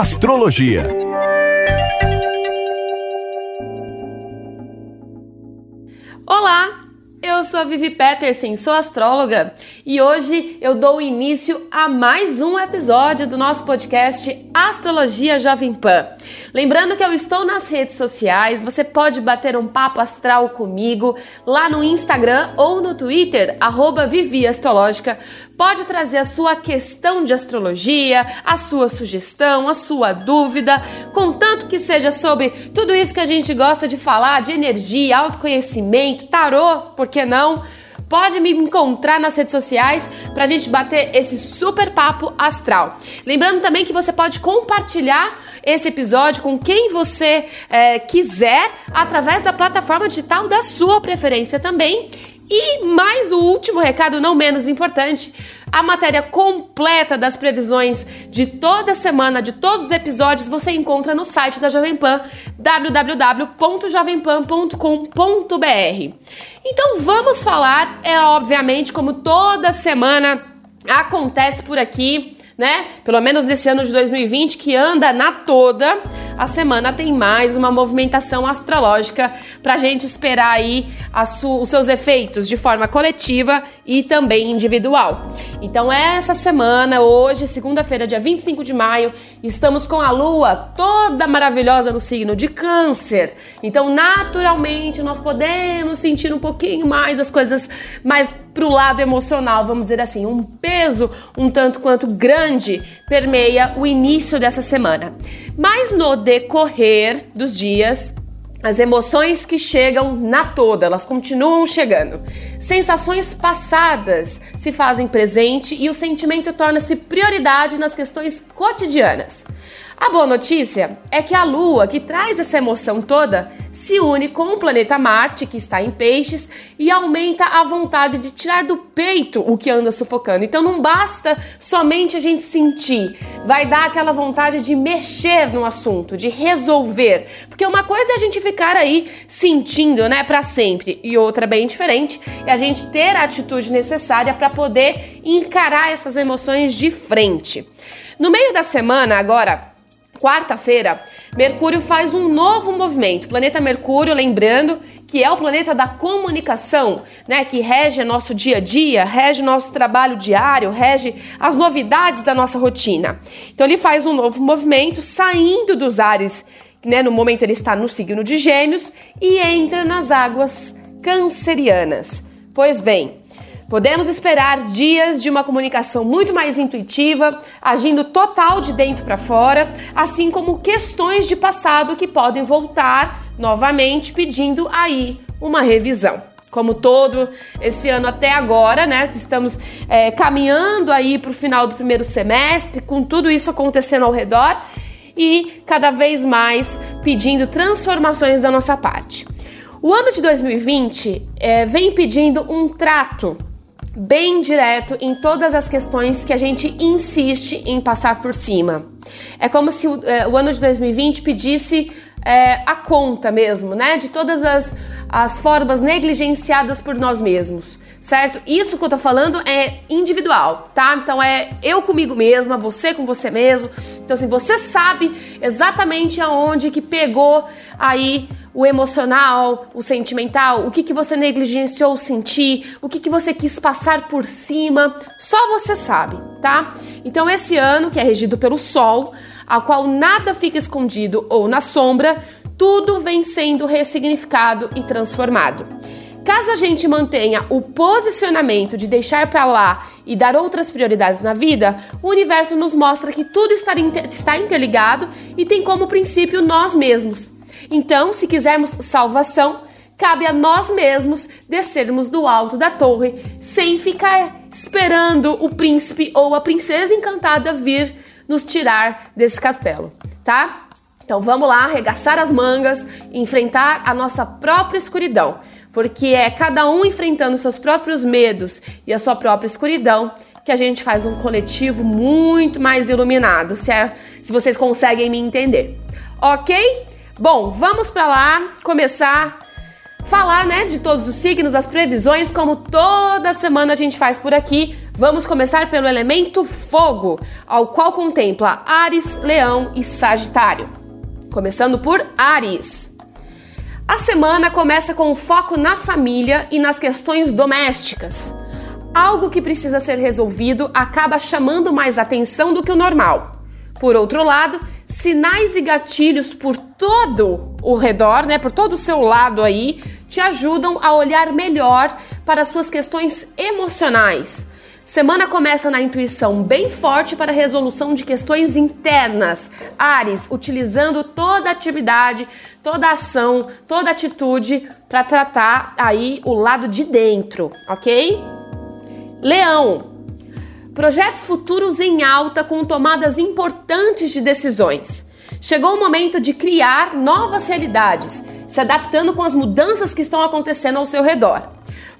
Astrologia. Olá, eu sou a Vivi Peterson, sou astróloga e hoje eu dou início a mais um episódio do nosso podcast Astrologia Jovem Pan. Lembrando que eu estou nas redes sociais, você pode bater um papo astral comigo lá no Instagram ou no Twitter, arroba Vivi Astrológica. Pode trazer a sua questão de astrologia, a sua sugestão, a sua dúvida, contanto que seja sobre tudo isso que a gente gosta de falar, de energia, autoconhecimento, tarô, por que não? Pode me encontrar nas redes sociais para a gente bater esse super papo astral. Lembrando também que você pode compartilhar esse episódio com quem você é, quiser através da plataforma digital da sua preferência também. E mais o último recado, não menos importante, a matéria completa das previsões de toda semana, de todos os episódios, você encontra no site da Jovem Pan, www.jovempan.com.br. Então vamos falar, é obviamente, como toda semana acontece por aqui, né? Pelo menos nesse ano de 2020 que anda na toda a semana tem mais uma movimentação astrológica para a gente esperar aí os seus efeitos de forma coletiva e também individual. Então, essa semana, hoje, segunda-feira, dia 25 de maio, estamos com a lua toda maravilhosa no signo de Câncer. Então, naturalmente, nós podemos sentir um pouquinho mais as coisas mais pro lado emocional, vamos dizer assim, um peso um tanto quanto grande permeia o início dessa semana. Mas no decorrer dos dias, as emoções que chegam na toda, elas continuam chegando. Sensações passadas se fazem presente e o sentimento torna-se prioridade nas questões cotidianas. A boa notícia é que a Lua, que traz essa emoção toda, se une com o planeta Marte, que está em peixes, e aumenta a vontade de tirar do peito o que anda sufocando. Então não basta somente a gente sentir, vai dar aquela vontade de mexer no assunto, de resolver. Porque uma coisa é a gente ficar aí sentindo, né, para sempre, e outra bem diferente é a gente ter a atitude necessária para poder encarar essas emoções de frente. No meio da semana, agora, quarta-feira, Mercúrio faz um novo movimento. O planeta Mercúrio, lembrando que é o planeta da comunicação, né, que rege nosso dia a dia, rege nosso trabalho diário, rege as novidades da nossa rotina. Então ele faz um novo movimento saindo dos ares, né, no momento ele está no signo de Gêmeos e entra nas águas cancerianas. Pois bem, Podemos esperar dias de uma comunicação muito mais intuitiva, agindo total de dentro para fora, assim como questões de passado que podem voltar novamente pedindo aí uma revisão. Como todo esse ano até agora, né? Estamos é, caminhando aí para o final do primeiro semestre, com tudo isso acontecendo ao redor e cada vez mais pedindo transformações da nossa parte. O ano de 2020 é, vem pedindo um trato bem direto em todas as questões que a gente insiste em passar por cima. É como se o, é, o ano de 2020 pedisse é, a conta mesmo, né? De todas as, as formas negligenciadas por nós mesmos, certo? Isso que eu tô falando é individual, tá? Então é eu comigo mesma, você com você mesmo. Então, assim, você sabe exatamente aonde que pegou aí o emocional, o sentimental, o que, que você negligenciou sentir, o que, que você quis passar por cima, só você sabe, tá? Então, esse ano, que é regido pelo Sol, a qual nada fica escondido ou na sombra, tudo vem sendo ressignificado e transformado. Caso a gente mantenha o posicionamento de deixar para lá e dar outras prioridades na vida, o universo nos mostra que tudo está interligado e tem como princípio nós mesmos. Então, se quisermos salvação, cabe a nós mesmos descermos do alto da torre sem ficar esperando o príncipe ou a princesa encantada vir nos tirar desse castelo, tá? Então vamos lá, arregaçar as mangas, enfrentar a nossa própria escuridão, porque é cada um enfrentando seus próprios medos e a sua própria escuridão que a gente faz um coletivo muito mais iluminado, se, é, se vocês conseguem me entender. Ok? Bom, vamos para lá começar falar, né, de todos os signos, as previsões, como toda semana a gente faz por aqui. Vamos começar pelo elemento fogo, ao qual contempla Ares, Leão e Sagitário. Começando por Ares. A semana começa com foco na família e nas questões domésticas. Algo que precisa ser resolvido acaba chamando mais atenção do que o normal. Por outro lado, sinais e gatilhos por todo o redor, né, por todo o seu lado aí, te ajudam a olhar melhor para suas questões emocionais Semana começa na intuição bem forte para resolução de questões internas. Ares, utilizando toda atividade, toda ação, toda atitude para tratar aí o lado de dentro, ok? Leão, projetos futuros em alta com tomadas importantes de decisões. Chegou o momento de criar novas realidades, se adaptando com as mudanças que estão acontecendo ao seu redor.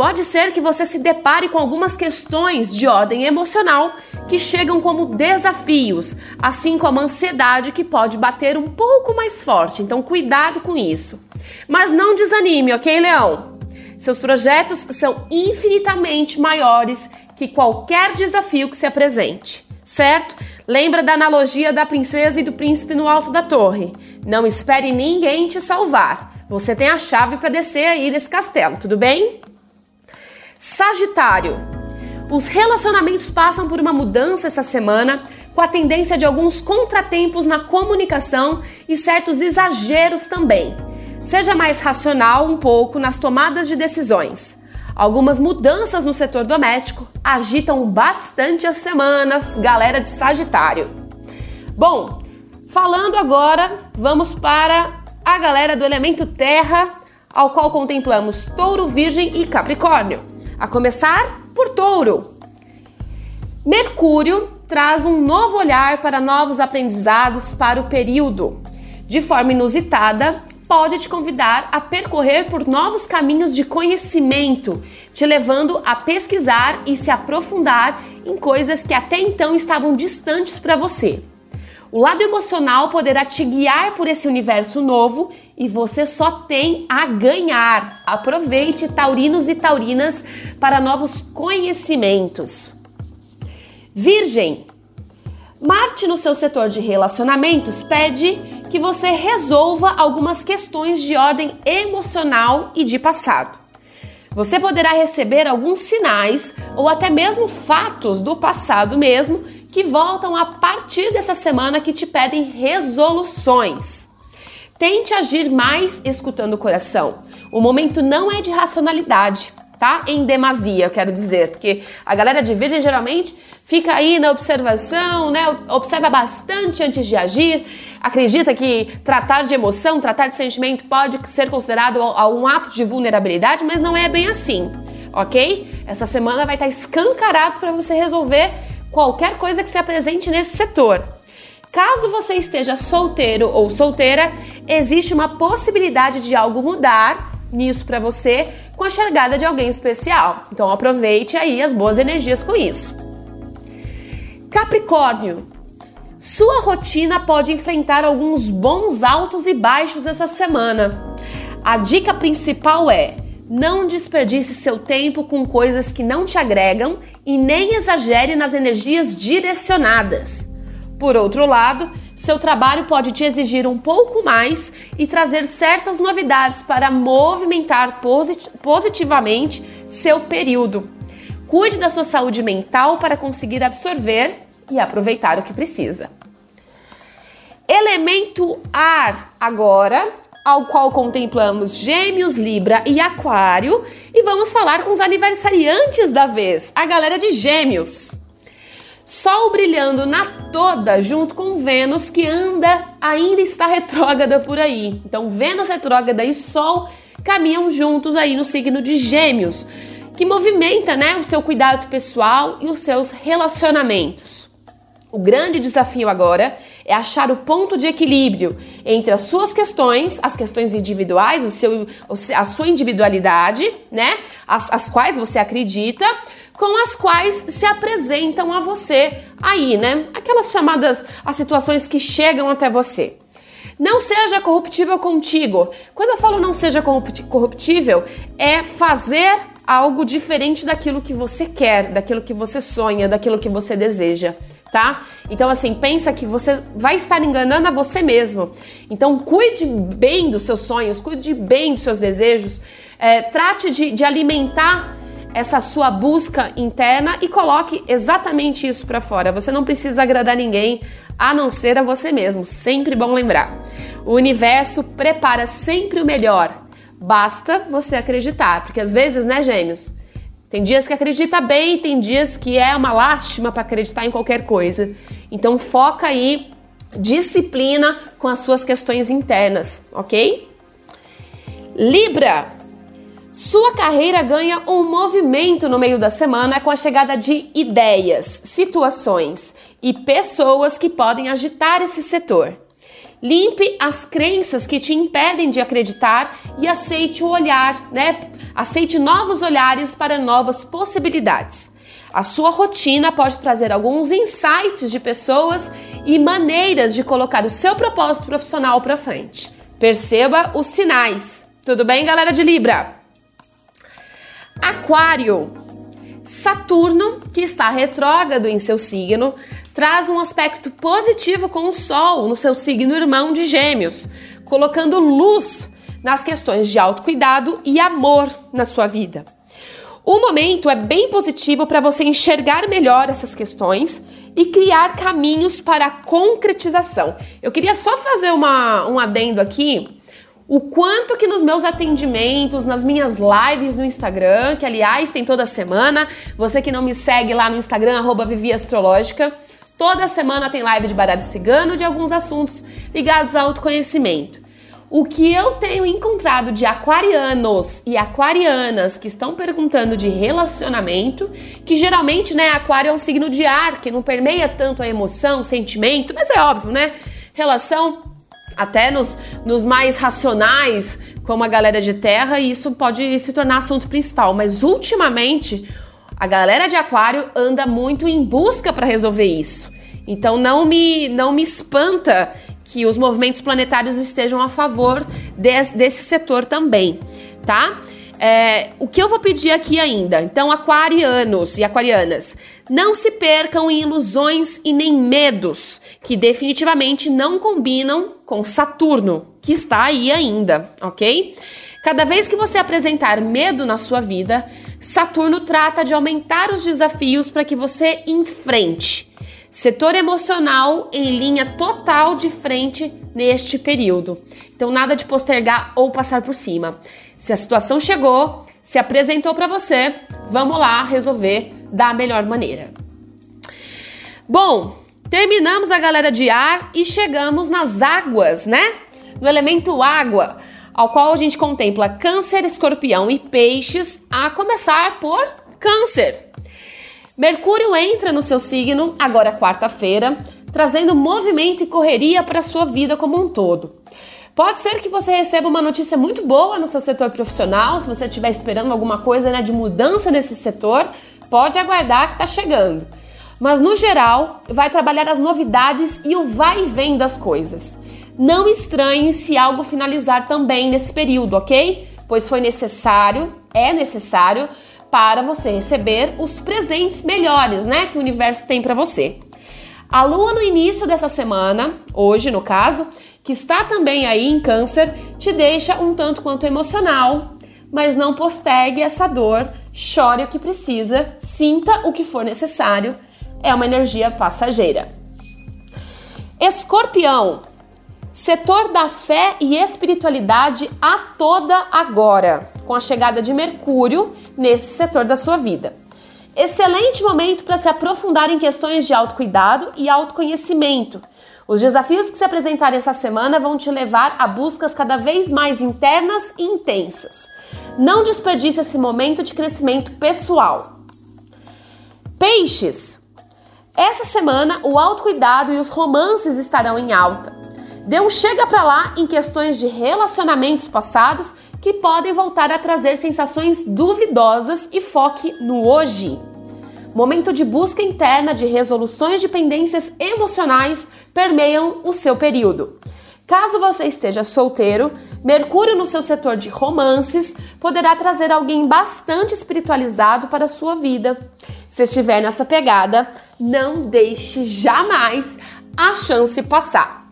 Pode ser que você se depare com algumas questões de ordem emocional que chegam como desafios, assim como a ansiedade que pode bater um pouco mais forte. Então, cuidado com isso. Mas não desanime, ok, Leão? Seus projetos são infinitamente maiores que qualquer desafio que se apresente, certo? Lembra da analogia da princesa e do príncipe no alto da torre? Não espere ninguém te salvar. Você tem a chave para descer aí desse castelo, tudo bem? Sagitário. Os relacionamentos passam por uma mudança essa semana, com a tendência de alguns contratempos na comunicação e certos exageros também. Seja mais racional um pouco nas tomadas de decisões. Algumas mudanças no setor doméstico agitam bastante as semanas, galera de Sagitário. Bom, falando agora, vamos para a galera do elemento Terra, ao qual contemplamos Touro, Virgem e Capricórnio. A começar por Touro. Mercúrio traz um novo olhar para novos aprendizados para o período. De forma inusitada, pode te convidar a percorrer por novos caminhos de conhecimento, te levando a pesquisar e se aprofundar em coisas que até então estavam distantes para você. O lado emocional poderá te guiar por esse universo novo e você só tem a ganhar. Aproveite, taurinos e taurinas, para novos conhecimentos. Virgem, Marte no seu setor de relacionamentos pede que você resolva algumas questões de ordem emocional e de passado. Você poderá receber alguns sinais ou até mesmo fatos do passado mesmo que voltam a partir dessa semana que te pedem resoluções. Tente agir mais escutando o coração. O momento não é de racionalidade, tá? Em demasia, eu quero dizer, porque a galera de virgem geralmente fica aí na observação, né? Observa bastante antes de agir, acredita que tratar de emoção, tratar de sentimento pode ser considerado um ato de vulnerabilidade, mas não é bem assim, ok? Essa semana vai estar escancarado para você resolver qualquer coisa que se apresente nesse setor. Caso você esteja solteiro ou solteira, existe uma possibilidade de algo mudar nisso para você com a chegada de alguém especial. Então aproveite aí as boas energias com isso. Capricórnio, sua rotina pode enfrentar alguns bons altos e baixos essa semana. A dica principal é: não desperdice seu tempo com coisas que não te agregam e nem exagere nas energias direcionadas. Por outro lado, seu trabalho pode te exigir um pouco mais e trazer certas novidades para movimentar posit positivamente seu período. Cuide da sua saúde mental para conseguir absorver e aproveitar o que precisa. Elemento ar agora, ao qual contemplamos Gêmeos, Libra e Aquário, e vamos falar com os aniversariantes da vez, a galera de Gêmeos. Sol brilhando na toda junto com Vênus que anda ainda está retrógrada por aí. Então Vênus retrógrada e Sol caminham juntos aí no signo de Gêmeos, que movimenta, né, o seu cuidado pessoal e os seus relacionamentos. O grande desafio agora é achar o ponto de equilíbrio entre as suas questões, as questões individuais, o seu, a sua individualidade, né? As, as quais você acredita, com as quais se apresentam a você aí, né? Aquelas chamadas as situações que chegam até você. Não seja corruptível contigo. Quando eu falo não seja corruptível, é fazer algo diferente daquilo que você quer, daquilo que você sonha, daquilo que você deseja tá? Então, assim, pensa que você vai estar enganando a você mesmo. Então, cuide bem dos seus sonhos, cuide bem dos seus desejos, é, trate de, de alimentar essa sua busca interna e coloque exatamente isso para fora. Você não precisa agradar ninguém a não ser a você mesmo. Sempre bom lembrar. O universo prepara sempre o melhor. Basta você acreditar, porque às vezes, né, gêmeos? Tem dias que acredita bem, tem dias que é uma lástima para acreditar em qualquer coisa. Então foca aí disciplina com as suas questões internas, ok? Libra, sua carreira ganha um movimento no meio da semana com a chegada de ideias, situações e pessoas que podem agitar esse setor. Limpe as crenças que te impedem de acreditar e aceite o olhar, né? Aceite novos olhares para novas possibilidades. A sua rotina pode trazer alguns insights de pessoas e maneiras de colocar o seu propósito profissional para frente. Perceba os sinais. Tudo bem, galera de Libra? Aquário. Saturno, que está retrógrado em seu signo, traz um aspecto positivo com o Sol no seu signo irmão de Gêmeos, colocando luz nas questões de autocuidado e amor na sua vida. O momento é bem positivo para você enxergar melhor essas questões e criar caminhos para a concretização. Eu queria só fazer uma, um adendo aqui. O quanto que nos meus atendimentos, nas minhas lives no Instagram, que aliás tem toda semana, você que não me segue lá no Instagram, arroba Vivi Astrológica, Toda semana tem live de baralho cigano de alguns assuntos ligados ao autoconhecimento. O que eu tenho encontrado de aquarianos e aquarianas que estão perguntando de relacionamento, que geralmente, né, aquário é um signo de ar, que não permeia tanto a emoção, sentimento, mas é óbvio, né? Relação até nos, nos mais racionais, como a galera de terra, e isso pode se tornar assunto principal. Mas ultimamente, a galera de aquário anda muito em busca para resolver isso. Então não me, não me espanta que os movimentos planetários estejam a favor desse, setor também, tá? É, o que eu vou pedir aqui ainda? Então, aquarianos e aquarianas, não se percam em ilusões e nem medos que definitivamente não combinam com Saturno, que está aí ainda, ok? Cada vez que você apresentar medo na sua vida, Saturno trata de aumentar os desafios para que você enfrente. Setor emocional em linha total de frente neste período. Então, nada de postergar ou passar por cima. Se a situação chegou, se apresentou para você, vamos lá resolver da melhor maneira. Bom, terminamos a galera de ar e chegamos nas águas, né? No elemento água ao qual a gente contempla Câncer, Escorpião e Peixes, a começar por Câncer. Mercúrio entra no seu signo agora quarta-feira, trazendo movimento e correria para a sua vida como um todo. Pode ser que você receba uma notícia muito boa no seu setor profissional, se você estiver esperando alguma coisa né, de mudança nesse setor, pode aguardar que está chegando. Mas no geral, vai trabalhar as novidades e o vai e vem das coisas. Não estranhe se algo finalizar também nesse período, ok? Pois foi necessário, é necessário para você receber os presentes melhores, né, que o universo tem para você. A lua no início dessa semana, hoje no caso, que está também aí em Câncer, te deixa um tanto quanto emocional, mas não postergue essa dor, chore o que precisa, sinta o que for necessário, é uma energia passageira. Escorpião, Setor da fé e espiritualidade a toda agora, com a chegada de Mercúrio nesse setor da sua vida. Excelente momento para se aprofundar em questões de autocuidado e autoconhecimento. Os desafios que se apresentarem essa semana vão te levar a buscas cada vez mais internas e intensas. Não desperdice esse momento de crescimento pessoal. Peixes, Essa semana, o autocuidado e os romances estarão em alta. Dê um chega pra lá em questões de relacionamentos passados que podem voltar a trazer sensações duvidosas e foque no hoje. Momento de busca interna de resoluções de pendências emocionais permeiam o seu período. Caso você esteja solteiro, Mercúrio no seu setor de romances poderá trazer alguém bastante espiritualizado para a sua vida. Se estiver nessa pegada, não deixe jamais a chance passar.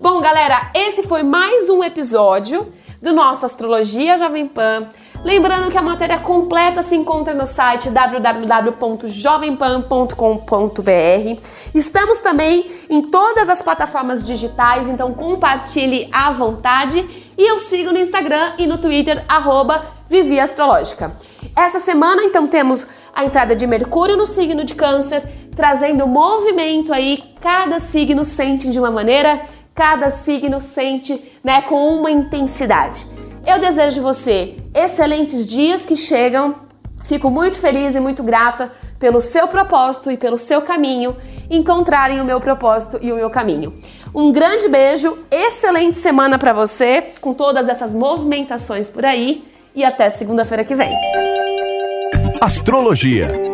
Bom, galera, esse foi mais um episódio do nosso Astrologia Jovem Pan. Lembrando que a matéria completa se encontra no site www.jovempan.com.br. Estamos também em todas as plataformas digitais, então compartilhe à vontade. E eu sigo no Instagram e no Twitter, arroba Vivi Astrológica. Essa semana, então, temos a entrada de Mercúrio no signo de Câncer, trazendo movimento aí, cada signo sente de uma maneira, cada signo sente né, com uma intensidade. Eu desejo você excelentes dias que chegam. Fico muito feliz e muito grata pelo seu propósito e pelo seu caminho encontrarem o meu propósito e o meu caminho. Um grande beijo, excelente semana para você com todas essas movimentações por aí e até segunda-feira que vem. Astrologia